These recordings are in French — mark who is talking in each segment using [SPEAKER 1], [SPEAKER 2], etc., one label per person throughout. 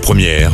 [SPEAKER 1] Première,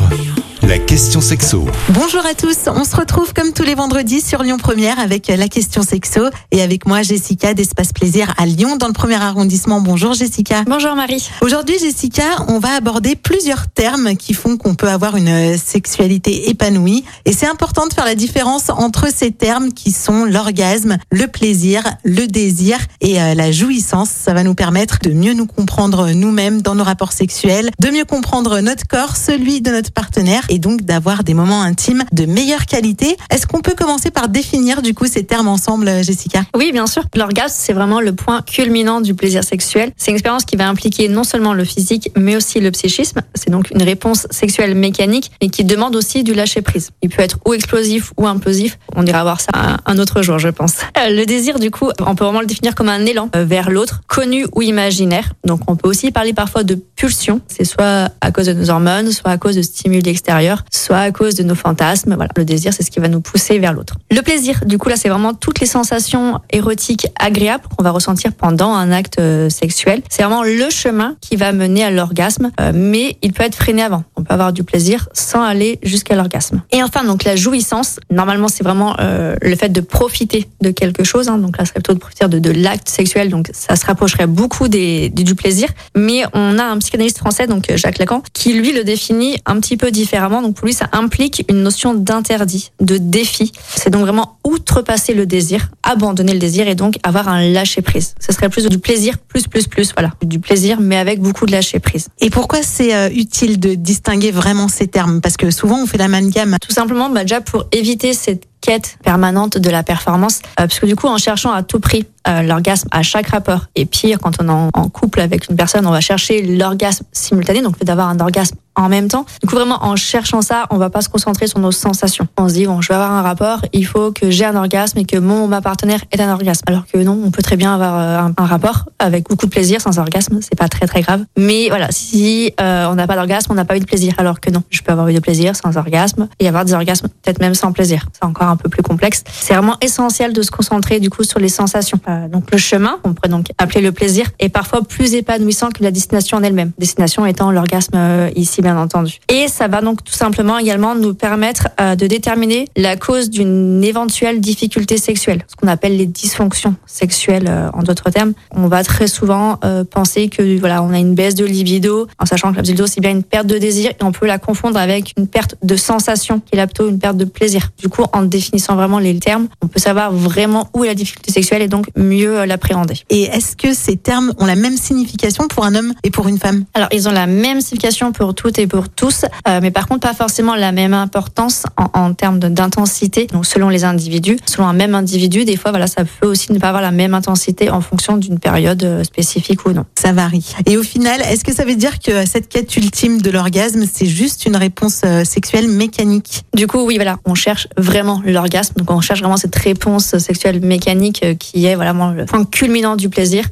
[SPEAKER 1] la question sexo.
[SPEAKER 2] Bonjour à tous, on se retrouve comme tous les vendredis sur Lyon Première avec la question sexo et avec moi Jessica d'Espace Plaisir à Lyon dans le premier arrondissement. Bonjour Jessica.
[SPEAKER 3] Bonjour Marie.
[SPEAKER 2] Aujourd'hui Jessica, on va aborder plusieurs termes qui font qu'on peut avoir une sexualité épanouie et c'est important de faire la différence entre ces termes qui sont l'orgasme, le plaisir, le désir et euh, la jouissance. Ça va nous permettre de mieux nous comprendre nous-mêmes dans nos rapports sexuels, de mieux comprendre notre corps, celui de notre partenaire et donc d'avoir des moments intimes de meilleure qualité. Est-ce qu'on peut commencer par définir du coup ces termes ensemble, Jessica?
[SPEAKER 3] Oui, bien sûr. L'orgasme, c'est vraiment le point culminant du plaisir sexuel. C'est une expérience qui va impliquer non seulement le physique, mais aussi le psychisme. C'est donc une réponse sexuelle mécanique, mais qui demande aussi du lâcher prise. Il peut être ou explosif ou implosif. On ira voir ça un autre jour, je pense. Euh, le désir, du coup, on peut vraiment le définir comme un élan euh, vers l'autre, connu ou imaginaire. Donc, on peut aussi parler parfois de pulsion. C'est soit à cause de nos hormones, soit à cause de stimuli extérieurs soit à cause de nos fantasmes. Voilà, le désir, c'est ce qui va nous pousser vers l'autre. Le plaisir, du coup, là, c'est vraiment toutes les sensations érotiques agréables qu'on va ressentir pendant un acte euh, sexuel. C'est vraiment le chemin qui va mener à l'orgasme, euh, mais il peut être freiné avant. On peut avoir du plaisir sans aller jusqu'à l'orgasme. Et enfin, donc la jouissance. Normalement, c'est vraiment euh, le fait de profiter de quelque chose. Hein. donc là, ça serait plutôt de profiter de, de l'acte sexuel. Donc ça se rapprocherait beaucoup des, du plaisir. Mais on a un psychanalyste français, donc Jacques Lacan, qui lui le définit un petit peu différemment donc pour lui, ça implique une notion d'interdit, de défi. C'est donc vraiment outrepasser le désir, abandonner le désir et donc avoir un lâcher prise. Ce serait plus du plaisir, plus, plus, plus, voilà. Du plaisir, mais avec beaucoup de lâcher prise.
[SPEAKER 2] Et pourquoi c'est euh, utile de distinguer vraiment ces termes? Parce que souvent, on fait l'amalgame.
[SPEAKER 3] Tout simplement, bah, déjà pour éviter cette quête permanente de la performance, euh, parce que du coup, en cherchant à tout prix euh, l'orgasme à chaque rapport, et pire, quand on est en, couple avec une personne, on va chercher l'orgasme simultané, donc le fait d'avoir un orgasme en même temps. Du coup, vraiment, en cherchant ça, on va pas se concentrer sur nos sensations. On se dit, bon, je vais avoir un rapport, il faut que j'ai un orgasme et que mon ma partenaire ait un orgasme. Alors que non, on peut très bien avoir euh, un, rapport avec beaucoup de plaisir sans orgasme, c'est pas très très grave. Mais voilà, si euh, on n'a pas d'orgasme, on n'a pas eu de plaisir. Alors que non, je peux avoir eu de plaisir sans orgasme et avoir des orgasmes peut-être même sans plaisir. C'est encore un peu plus complexe. C'est vraiment essentiel de se concentrer du coup sur les sensations. Euh, donc le chemin, on pourrait donc appeler le plaisir, est parfois plus épanouissant que la destination en elle-même. Destination étant l'orgasme ici bien entendu. Et ça va donc tout simplement également nous permettre euh, de déterminer la cause d'une éventuelle difficulté sexuelle, ce qu'on appelle les dysfonctions sexuelles euh, en d'autres termes. On va très souvent euh, penser que voilà, on a une baisse de libido, en sachant que la libido c'est bien une perte de désir et on peut la confondre avec une perte de sensation qui est là plutôt une perte de plaisir. Du coup, en définissant vraiment les termes, on peut savoir vraiment où est la difficulté sexuelle et donc mieux l'appréhender.
[SPEAKER 2] Et est-ce que ces termes ont la même signification pour un homme et pour une femme?
[SPEAKER 3] Alors, ils ont la même signification pour toutes pour tous, euh, mais par contre pas forcément la même importance en, en termes d'intensité. Donc selon les individus, selon un même individu, des fois voilà ça peut aussi ne pas avoir la même intensité en fonction d'une période euh, spécifique ou non.
[SPEAKER 2] Ça varie. Et au final, est-ce que ça veut dire que cette quête ultime de l'orgasme, c'est juste une réponse euh, sexuelle mécanique?
[SPEAKER 3] Du coup, oui, voilà, on cherche vraiment l'orgasme. Donc on cherche vraiment cette réponse sexuelle mécanique qui est vraiment le point culminant du plaisir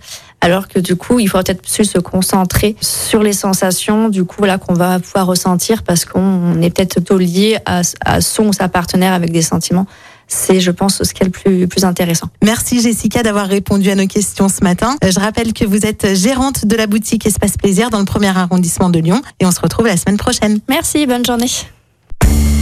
[SPEAKER 3] alors que du coup, il faut peut-être plus se concentrer sur les sensations, du coup, là, qu'on va pouvoir ressentir parce qu'on est peut-être plutôt lié à, son ou sa partenaire avec des sentiments c'est, je pense, ce qui est le plus, plus intéressant.
[SPEAKER 2] Merci Jessica d'avoir répondu à nos questions ce matin. Euh, je rappelle que vous êtes gérante de la boutique Espace Plaisir dans le premier arrondissement de Lyon et on se retrouve la semaine prochaine.
[SPEAKER 3] Merci, bonne journée.